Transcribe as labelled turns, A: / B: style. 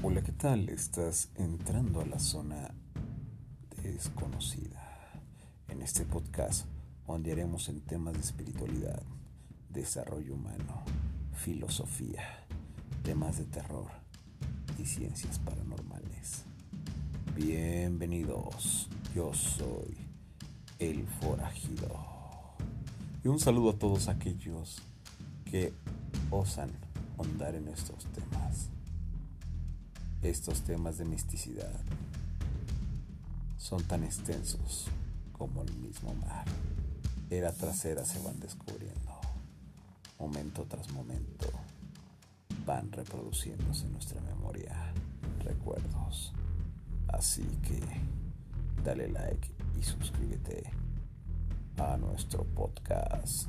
A: Hola, ¿qué tal? Estás entrando a la zona desconocida. En este podcast ondearemos en temas de espiritualidad, desarrollo humano, filosofía, temas de terror y ciencias paranormales. Bienvenidos, yo soy el forajido. Y un saludo a todos aquellos que osan ahondar en estos temas. Estos temas de misticidad son tan extensos como el mismo mar. Era tras era se van descubriendo. Momento tras momento van reproduciéndose en nuestra memoria recuerdos. Así que dale like y suscríbete a nuestro podcast.